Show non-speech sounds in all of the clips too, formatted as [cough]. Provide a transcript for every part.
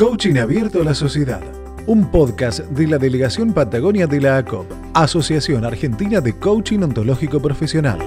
Coaching Abierto a la Sociedad, un podcast de la Delegación Patagonia de la ACOP, Asociación Argentina de Coaching Ontológico Profesional.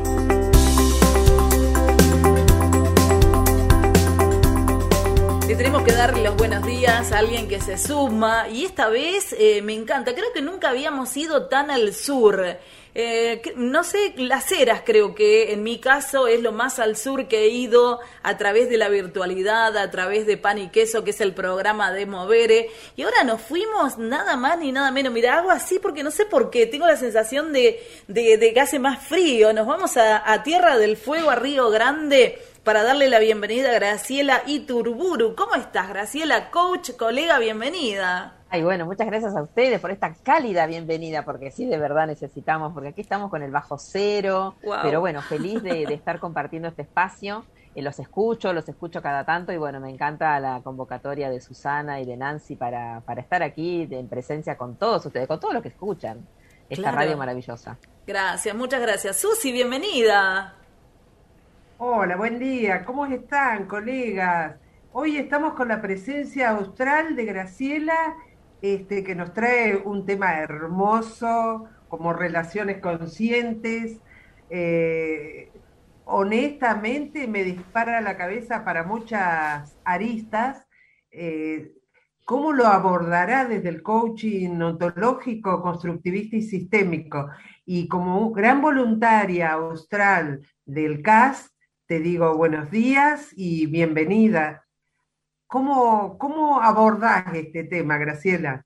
Tenemos que dar los buenos días a alguien que se suma y esta vez eh, me encanta, creo que nunca habíamos ido tan al sur. Eh, no sé, Las Heras creo que en mi caso es lo más al sur que he ido a través de la virtualidad, a través de Pan y Queso, que es el programa de Movere. Y ahora nos fuimos nada más ni nada menos. Mira, hago así porque no sé por qué, tengo la sensación de, de, que hace más frío. Nos vamos a, a Tierra del Fuego, a Río Grande para darle la bienvenida a Graciela Iturburu. ¿Cómo estás, Graciela? Coach, colega, bienvenida. Ay, bueno, muchas gracias a ustedes por esta cálida bienvenida, porque sí, de verdad necesitamos, porque aquí estamos con el bajo cero, pero bueno, feliz de, estar compartiendo este espacio. Eh, los escucho, los escucho cada tanto y bueno, me encanta la convocatoria de Susana y de Nancy para, para estar aquí en presencia con todos ustedes, con todos los que escuchan esta radio maravillosa. Gracias, muchas gracias. Susi, bienvenida. Hola, buen día. ¿Cómo están, colegas? Hoy estamos con la presencia austral de Graciela este, que nos trae un tema hermoso, como relaciones conscientes. Eh, honestamente me dispara la cabeza para muchas aristas. Eh, ¿Cómo lo abordará desde el coaching ontológico, constructivista y sistémico? Y como gran voluntaria austral del CAS, te digo buenos días y bienvenida. ¿Cómo, cómo abordás este tema, Graciela?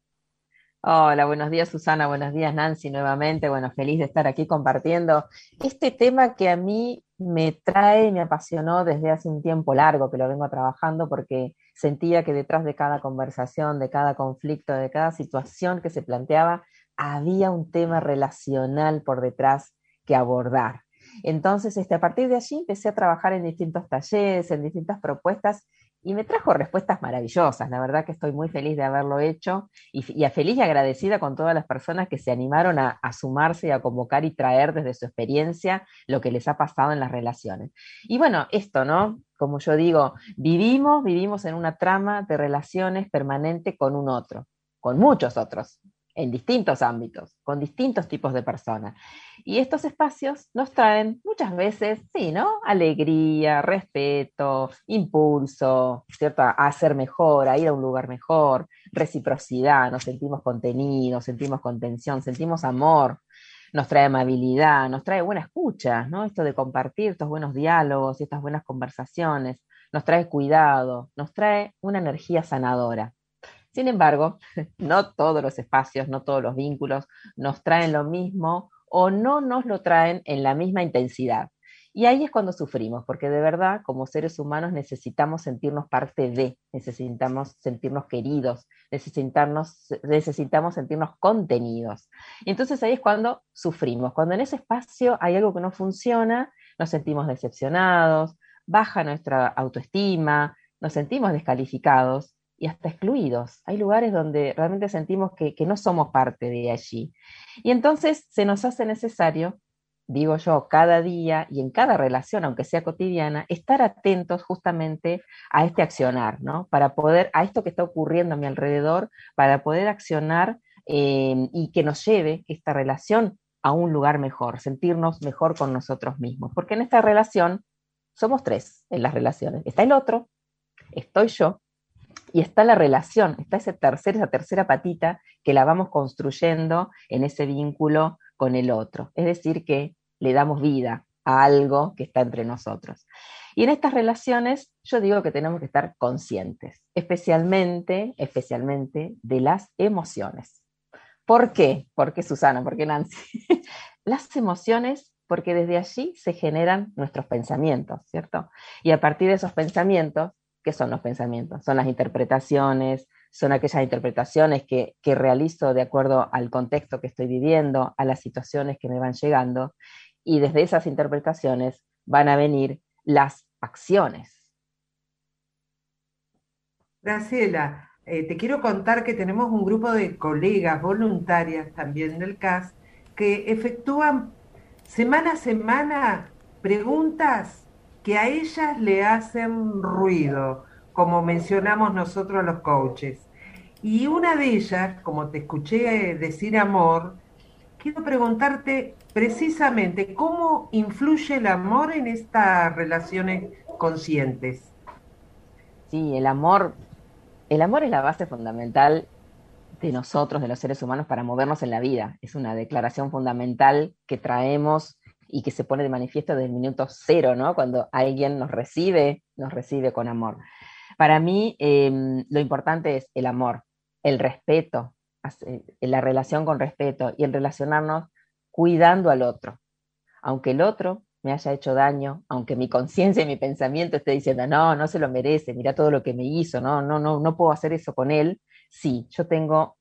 Hola, buenos días Susana, buenos días Nancy nuevamente. Bueno, feliz de estar aquí compartiendo este tema que a mí me trae y me apasionó desde hace un tiempo largo que lo vengo trabajando porque sentía que detrás de cada conversación, de cada conflicto, de cada situación que se planteaba, había un tema relacional por detrás que abordar. Entonces, este, a partir de allí empecé a trabajar en distintos talleres, en distintas propuestas y me trajo respuestas maravillosas. La verdad que estoy muy feliz de haberlo hecho y, feliz y agradecida con todas las personas que se animaron a, sumarse y a convocar y traer desde su experiencia lo que les ha pasado en las relaciones. Y bueno, esto, ¿no? Como yo digo, vivimos, vivimos en una trama de relaciones permanente con un otro, con muchos otros, en distintos ámbitos, con distintos tipos de personas. Y estos espacios nos traen muchas veces, sí, ¿no? Alegría, respeto, impulso, ¿cierto? A hacer mejor, a ir a un lugar mejor, reciprocidad, nos sentimos contenidos, sentimos contención, sentimos amor, nos trae amabilidad, nos trae buena escucha, ¿no? Esto de compartir estos buenos diálogos y estas buenas conversaciones, nos trae cuidado, nos trae una energía sanadora. Sin embargo, [laughs] no todos los espacios, no todos los vínculos nos traen lo mismo o no nos lo traen en la misma intensidad. Y ahí es cuando sufrimos, porque de verdad, como seres humanos, necesitamos sentirnos parte de, necesitamos sentirnos queridos, necesitamos, necesitamos sentirnos contenidos. Entonces ahí es cuando sufrimos, cuando en ese espacio hay algo que no funciona, nos sentimos decepcionados, baja nuestra autoestima, nos sentimos descalificados y hasta excluidos. Hay lugares donde realmente sentimos que, no somos parte de allí. Y entonces se nos hace necesario, digo yo, cada día y en cada relación, aunque sea cotidiana, estar atentos justamente a este accionar, ¿no? Para poder, a esto que está ocurriendo a mi alrededor, para poder accionar eh, y que nos lleve esta relación a un lugar mejor, sentirnos mejor con nosotros mismos. Porque en esta relación somos tres en las relaciones. Está el otro, estoy yo y está la relación, está esa tercera patita que la vamos construyendo en ese vínculo con el otro. Es decir, que le damos vida a algo que está entre nosotros. Y en estas relaciones yo digo que tenemos que estar conscientes, especialmente, especialmente de las emociones. ¿Por qué? ¿Por qué Susana? ¿Por qué Nancy? [laughs] las emociones porque desde allí se generan nuestros pensamientos, ¿cierto? Y a partir de esos pensamientos ¿Qué son los pensamientos? Son las interpretaciones, son aquellas interpretaciones que, realizo de acuerdo al contexto que estoy viviendo, a las situaciones que me van llegando, y desde esas interpretaciones van a venir las acciones. Graciela, eh, te quiero contar que tenemos un grupo de colegas voluntarias también del CAS que efectúan semana a semana preguntas que a ellas le hacen ruido, como mencionamos nosotros los coaches. Y una de ellas, como te escuché decir amor, quiero preguntarte precisamente cómo influye el amor en estas relaciones conscientes. Sí, el amor, el amor es la base fundamental de nosotros, de los seres humanos, para movernos en la vida. Es una declaración fundamental que traemos y que se pone de manifiesto desde el minuto cero, ¿no? Cuando alguien nos recibe, nos recibe con amor. Para mí, em, lo importante es el amor, el respeto, la relación con respeto y el relacionarnos cuidando al otro. Aunque el otro me haya hecho daño, aunque mi conciencia y mi pensamiento esté diciendo, no, no se lo merece, mira todo lo que me hizo, no, no, no, no puedo hacer eso con él, sí, yo tengo,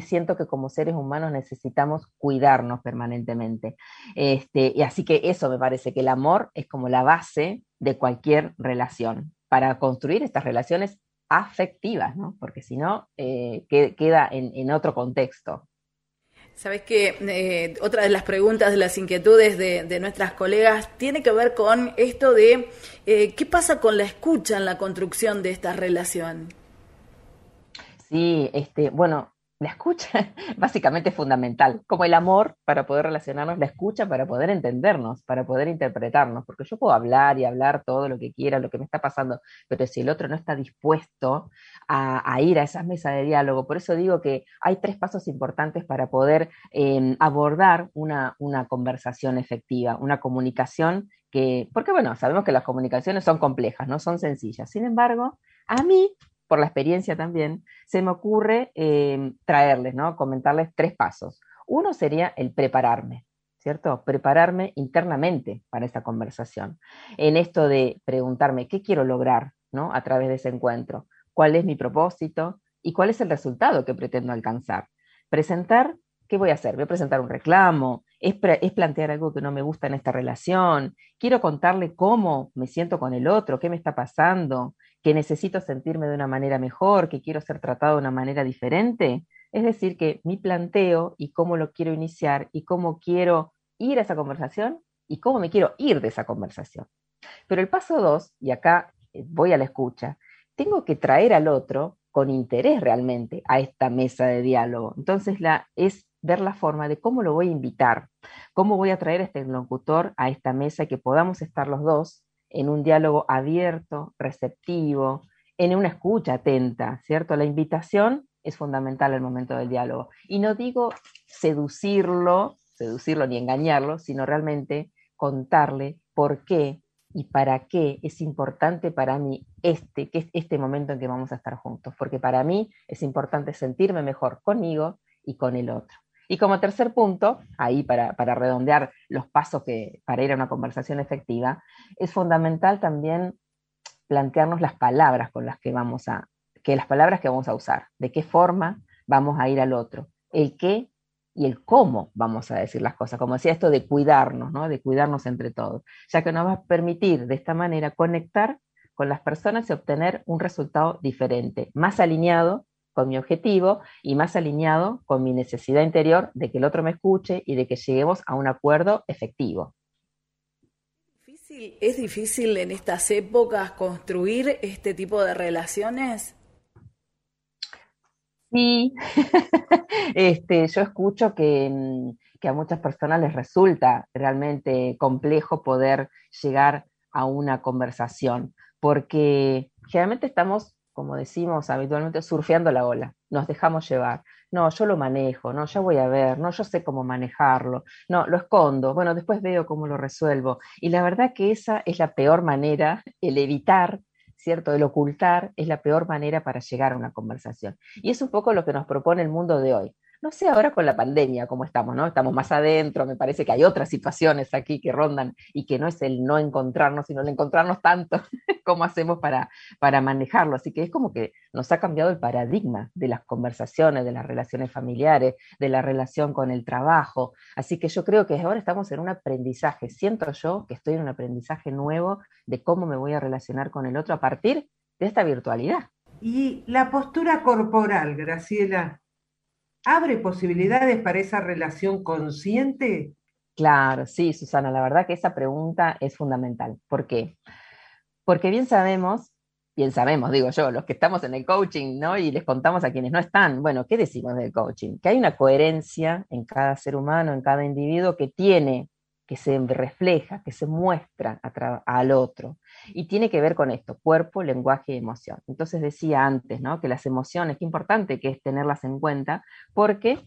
siento que como seres humanos necesitamos cuidarnos permanentemente. Este, y así que eso me parece que el amor es como la base de cualquier relación para construir estas relaciones afectivas, ¿no? Porque si no, eh, queda en, otro contexto. Sabes que eh, otra de las preguntas, de las inquietudes de, nuestras colegas tiene que ver con esto de eh, qué pasa con la escucha en la construcción de esta relación. Sí, este, bueno, la escucha [laughs] básicamente es fundamental, como el amor para poder relacionarnos, la escucha para poder entendernos, para poder interpretarnos, porque yo puedo hablar y hablar todo lo que quiera, lo que me está pasando, pero si el otro no está dispuesto a, ir a esa mesa de diálogo, por eso digo que hay tres pasos importantes para poder em, abordar una, una conversación efectiva, una comunicación que, porque bueno, sabemos que las comunicaciones son complejas, no son sencillas, sin embargo, a mí por la experiencia también, se me ocurre eh, traerles, ¿no? Comentarles tres pasos. Uno sería el prepararme, ¿cierto? Prepararme internamente para esta conversación. En esto de preguntarme qué quiero lograr, ¿no? A través de ese encuentro. ¿Cuál es mi propósito? ¿Y cuál es el resultado que pretendo alcanzar? Presentar, ¿qué voy a hacer? ¿Voy a presentar un reclamo? ¿Es, ¿Es, plantear algo que no me gusta en esta relación? ¿Quiero contarle cómo me siento con el otro? ¿Qué me está pasando? Que necesito sentirme de una manera mejor, que quiero ser tratado de una manera diferente. Es decir, que mi planteo y cómo lo quiero iniciar y cómo quiero ir a esa conversación y cómo me quiero ir de esa conversación. Pero el paso dos, y acá eh, voy a la escucha, tengo que traer al otro con interés realmente a esta mesa de diálogo. Entonces la, es ver la forma de cómo lo voy a invitar, cómo voy a traer a este locutor a esta mesa y que podamos estar los dos en un diálogo abierto, receptivo, en una escucha atenta, ¿cierto? La invitación es fundamental al momento del diálogo. Y no digo seducirlo, seducirlo ni engañarlo, sino realmente contarle por qué y para qué es importante para mí este, que es este momento en que vamos a estar juntos, porque para mí es importante sentirme mejor conmigo y con el otro. Y como tercer punto, ahí para, redondear los pasos que, para ir a una conversación efectiva, es fundamental también plantearnos las palabras con las que vamos a, que las palabras que vamos a usar, de qué forma vamos a ir al otro, el qué y el cómo vamos a decir las cosas, como decía esto de cuidarnos, ¿no? de cuidarnos entre todos, ya que nos va a permitir de esta manera conectar con las personas y obtener un resultado diferente, más alineado con mi objetivo y más alineado con mi necesidad interior de que el otro me escuche y de que lleguemos a un acuerdo efectivo. ¿Es difícil en estas épocas construir este tipo de relaciones? Sí, [laughs] este, yo escucho que, que, a muchas personas les resulta realmente complejo poder llegar a una conversación, porque generalmente estamos como decimos habitualmente, surfeando la ola, nos dejamos llevar. No, yo lo manejo, no, ya voy a ver, no, yo sé cómo manejarlo, no, lo escondo, bueno, después veo cómo lo resuelvo. Y la verdad que esa es la peor manera, el evitar, ¿cierto? El ocultar es la peor manera para llegar a una conversación. Y es un poco lo que nos propone el mundo de hoy. No sé ahora con la pandemia cómo estamos, ¿no? Estamos más adentro, me parece que hay otras situaciones aquí que rondan y que no es el no encontrarnos, sino el encontrarnos tanto, [laughs] cómo hacemos para, para manejarlo. Así que es como que nos ha cambiado el paradigma de las conversaciones, de las relaciones familiares, de la relación con el trabajo. Así que yo creo que ahora estamos en un aprendizaje. Siento yo que estoy en un aprendizaje nuevo de cómo me voy a relacionar con el otro a partir de esta virtualidad. Y la postura corporal, Graciela, abre posibilidades para esa relación consciente? Claro, sí, Susana, la verdad que esa pregunta es fundamental. ¿Por qué? Porque bien sabemos bien sabemos, digo yo, los que estamos en el coaching, ¿no? Y les contamos a quienes no están, bueno, ¿qué decimos del coaching? Que hay una coherencia en cada ser humano, en cada individuo que tiene, que se refleja, que se muestra al otro. Y tiene que ver con esto, cuerpo, lenguaje y emoción. Entonces decía antes, ¿no? Que las emociones, qué importante que es tenerlas en cuenta, porque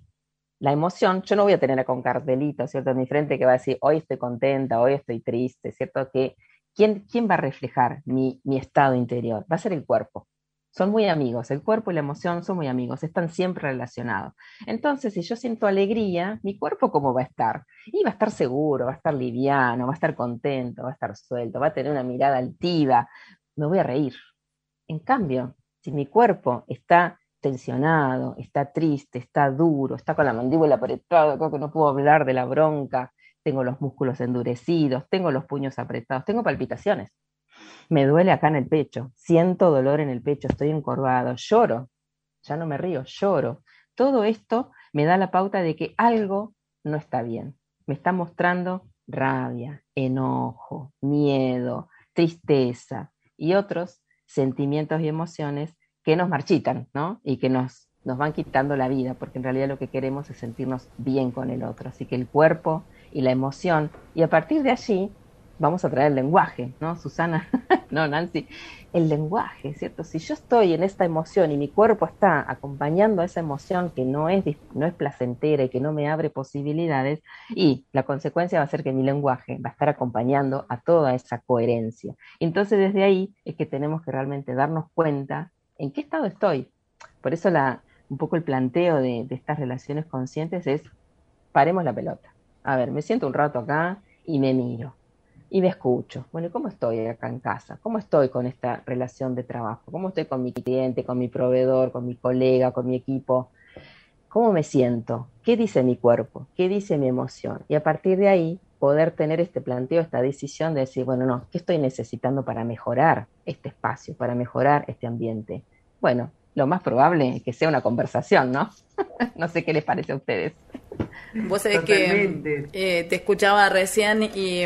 la emoción, yo no voy a tener con cartelito, ¿cierto? En mi frente que va a decir, hoy estoy contenta, hoy estoy triste, ¿cierto? Que ¿quién, va a reflejar mi, estado interior? Va a ser el cuerpo. Son muy amigos, el cuerpo y la emoción son muy amigos, están siempre relacionados. Entonces, si yo siento alegría, mi cuerpo cómo va a estar? Y va a estar seguro, va a estar liviano, va a estar contento, va a estar suelto, va a tener una mirada altiva, me voy a reír. En cambio, si mi cuerpo está tensionado, está triste, está duro, está con la mandíbula apretada, creo que no puedo hablar de la bronca, tengo los músculos endurecidos, tengo los puños apretados, tengo palpitaciones. Me duele acá en el pecho, siento dolor en el pecho, estoy encorvado, lloro, ya no me río, lloro. Todo esto me da la pauta de que algo no está bien. Me está mostrando rabia, enojo, miedo, tristeza y otros sentimientos y emociones que nos marchitan, ¿no? Y que nos, nos van quitando la vida, porque en realidad lo que queremos es sentirnos bien con el otro. Así que el cuerpo y la emoción. Y a partir de allí vamos a traer el lenguaje, ¿no, Susana? [laughs] no, Nancy, el lenguaje, ¿cierto? Si yo estoy en esta emoción y mi cuerpo está acompañando a esa emoción que no es, no es placentera y que no me abre posibilidades, y la consecuencia va a ser que mi lenguaje va a estar acompañando a toda esa coherencia. Entonces desde ahí es que tenemos que realmente darnos cuenta en qué estado estoy. Por eso la, un poco el planteo de, de estas relaciones conscientes es paremos la pelota a ver, me siento un rato acá y me miro y me escucho. Bueno, ¿cómo estoy acá en casa? ¿Cómo estoy con esta relación de trabajo? ¿Cómo estoy con mi cliente, con mi proveedor, con mi colega, con mi equipo? ¿Cómo me siento? ¿Qué dice mi cuerpo? ¿Qué dice mi emoción? Y a partir de ahí poder tener este planteo, esta decisión de decir, bueno, no, ¿qué estoy necesitando para mejorar este espacio, para mejorar este ambiente? Bueno, lo más probable es que sea una conversación, ¿no? [laughs] no sé qué les parece a ustedes. Vos sabés que eh, te escuchaba recién y,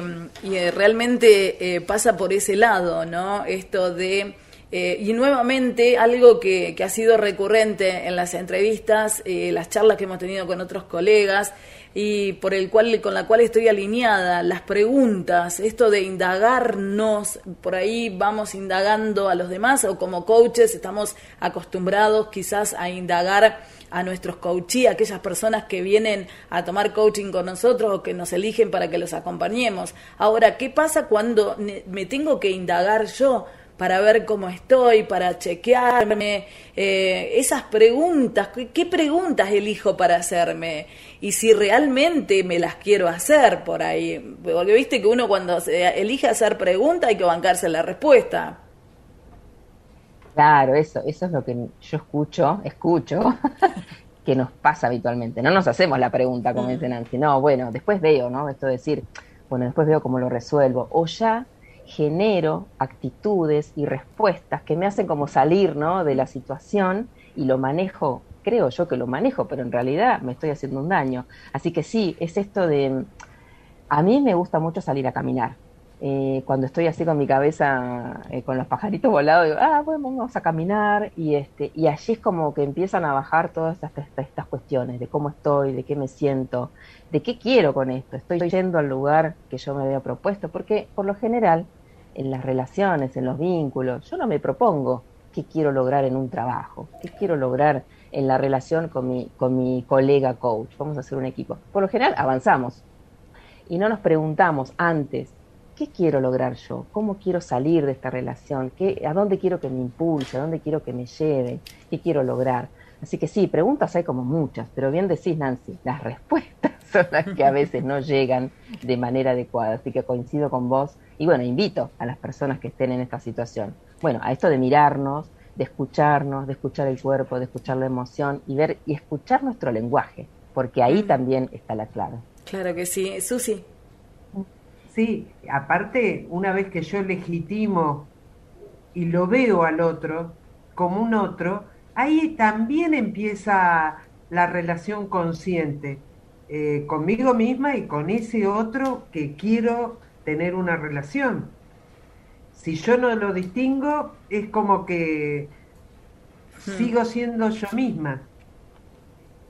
realmente eh, pasa por ese lado, ¿no? Esto de... Eh, y nuevamente algo que, que, ha sido recurrente en las entrevistas, las charlas que hemos tenido con otros colegas, y por el cual con la cual estoy alineada, las preguntas, esto de indagarnos, por ahí vamos indagando a los demás o como coaches estamos acostumbrados quizás a indagar a nuestros coachees, aquellas personas que vienen a tomar coaching con nosotros o que nos eligen para que los acompañemos. Ahora, ¿qué pasa cuando me tengo que indagar yo? Para ver cómo estoy, para chequearme, eh, esas preguntas, ¿qué preguntas elijo para hacerme? Y si realmente me las quiero hacer por ahí, porque viste que uno cuando se elige hacer preguntas hay que bancarse la respuesta. Claro, eso, eso es lo que yo escucho, escucho, [laughs] que nos pasa habitualmente. No nos hacemos la pregunta, como dice Nancy, no, bueno, después veo, ¿no? Esto de decir, bueno, después veo cómo lo resuelvo. O ya genero actitudes y respuestas que me hacen como salir ¿no? de la situación y lo manejo, creo yo que lo manejo, pero en realidad me estoy haciendo un daño. Así que sí, es esto de, a mí me gusta mucho salir a caminar. Eh, cuando estoy así con mi cabeza, eh, con los pajaritos volados, digo, ah, bueno, vamos a caminar y, este, y allí es como que empiezan a bajar todas estas, estas cuestiones de cómo estoy, de qué me siento, de qué quiero con esto, estoy yendo al lugar que yo me había propuesto, porque por lo general en las relaciones, en los vínculos. Yo no me propongo qué quiero lograr en un trabajo, qué quiero lograr en la relación con mi, con mi colega coach. Vamos a hacer un equipo. Por lo general avanzamos y no nos preguntamos antes, ¿qué quiero lograr yo? ¿Cómo quiero salir de esta relación? ¿Qué, ¿A dónde quiero que me impulse? ¿A dónde quiero que me lleve? ¿Qué quiero lograr? Así que sí, preguntas hay como muchas, pero bien decís, Nancy, las [laughs] respuestas son las que a veces no llegan de manera adecuada. Así que coincido con vos y bueno, invito a las personas que estén en esta situación, bueno, a esto de mirarnos, de escucharnos, de escuchar el cuerpo, de escuchar la emoción y ver y escuchar nuestro lenguaje, porque ahí mm. también está la clave. Claro que sí, Susi. Sí, aparte, una vez que yo legitimo y lo veo al otro como un otro, ahí también empieza la relación consciente eh, conmigo misma y con ese otro que quiero tener una relación. si yo no lo distingo, es como que hmm. sigo siendo yo misma.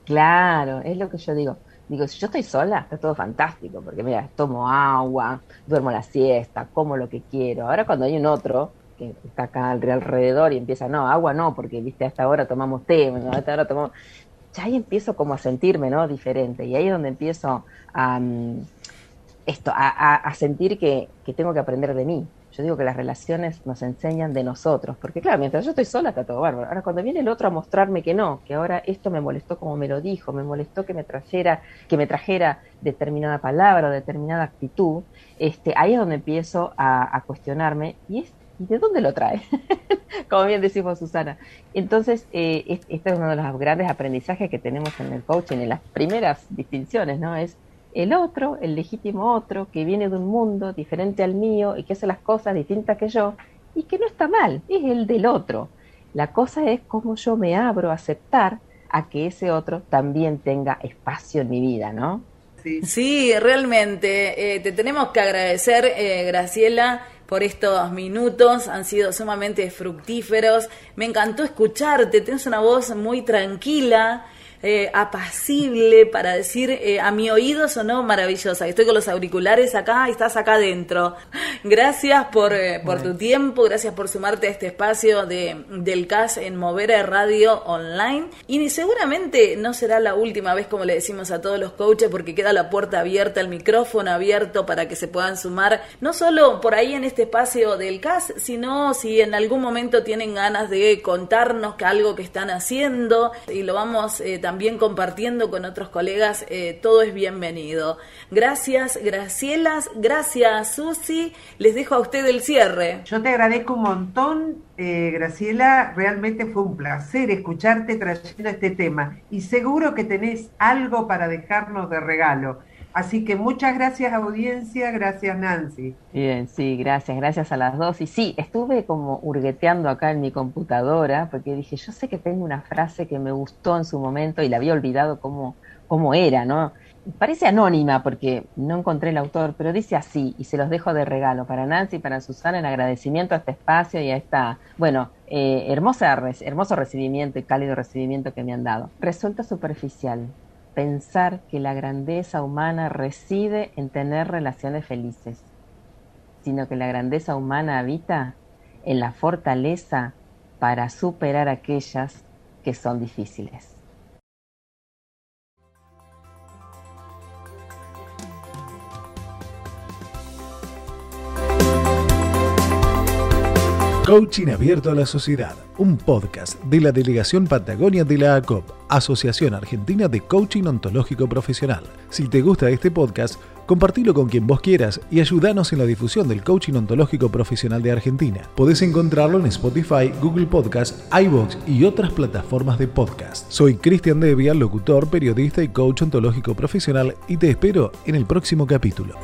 Claro, es lo que yo digo. Digo, si yo estoy sola, está todo fantástico, porque mira, tomo agua, duermo la siesta, como lo que quiero. Ahora cuando hay un otro que está acá alrededor y empieza, no, agua no, porque viste, hasta ahora tomamos té, hasta ahora tomamos... Ya ahí empiezo como a sentirme, ¿no? Diferente. Y ahí es donde empiezo a, mm, esto, a, sentir que, que tengo que aprender de mí, yo digo que las relaciones nos enseñan de nosotros, porque claro, mientras yo estoy sola está todo bárbaro. Ahora cuando viene el otro a mostrarme que no, que ahora esto me molestó como me lo dijo, me molestó que me trajera, que me trajera determinada palabra o determinada actitud, este, ahí es donde empiezo a, cuestionarme y es de dónde lo trae? [laughs] Como bien decimos Susana. Entonces, eh, este es uno de los grandes aprendizajes que tenemos en el coaching, en las primeras distinciones, ¿no? Es el otro, el legítimo otro, que viene de un mundo diferente al mío y que hace las cosas distintas que yo, y que no está mal, es el del otro. La cosa es cómo yo me abro a aceptar a que ese otro también tenga espacio en mi vida, ¿no? Sí, realmente. Eh, te tenemos que agradecer, eh, Graciela, por estos minutos. Han sido sumamente fructíferos. Me encantó escucharte. Tienes una voz muy tranquila. Eh, apacible para decir eh, a mi oído sonó maravillosa. Estoy con los auriculares acá y estás acá adentro. Gracias por, eh, por tu tiempo, gracias por sumarte a este espacio de, del CAS en Mover Radio Online. Y seguramente no será la última vez, como le decimos a todos los coaches, porque queda la puerta abierta, el micrófono abierto para que se puedan sumar, no solo por ahí en este espacio del CAS, sino si en algún momento tienen ganas de contarnos que algo que están haciendo y lo vamos también también compartiendo con otros colegas, eh, todo es bienvenido. Gracias, Gracielas, gracias, Susi. Les dejo a usted el cierre. Yo te agradezco un montón, eh, Graciela. Realmente fue un placer escucharte trayendo este tema y seguro que tenés algo para dejarnos de regalo. Así que muchas gracias audiencia, gracias Nancy. Bien, sí, gracias, gracias a las dos. Y sí, estuve como hurgueteando acá en mi computadora porque dije, yo sé que tengo una frase que me gustó en su momento y la había olvidado cómo, cómo era, ¿no? Parece anónima porque no encontré el autor, pero dice así y se los dejo de regalo para Nancy y para Susana en agradecimiento a este espacio y a esta, bueno, eh, hermosa, hermoso recibimiento y cálido recibimiento que me han dado. Resulta superficial, pensar que la grandeza humana reside en tener relaciones felices, sino que la grandeza humana habita en la fortaleza para superar aquellas que son difíciles. Coaching Abierto a la Sociedad, un podcast de la Delegación Patagonia de la ACOP, Asociación Argentina de Coaching Ontológico Profesional. Si te gusta este podcast, compartilo con quien vos quieras y ayúdanos en la difusión del coaching ontológico profesional de Argentina. Podés encontrarlo en Spotify, Google Podcast, iVoox y otras plataformas de podcast. Soy Cristian Devia, locutor, periodista y coach ontológico profesional y te espero en el próximo capítulo.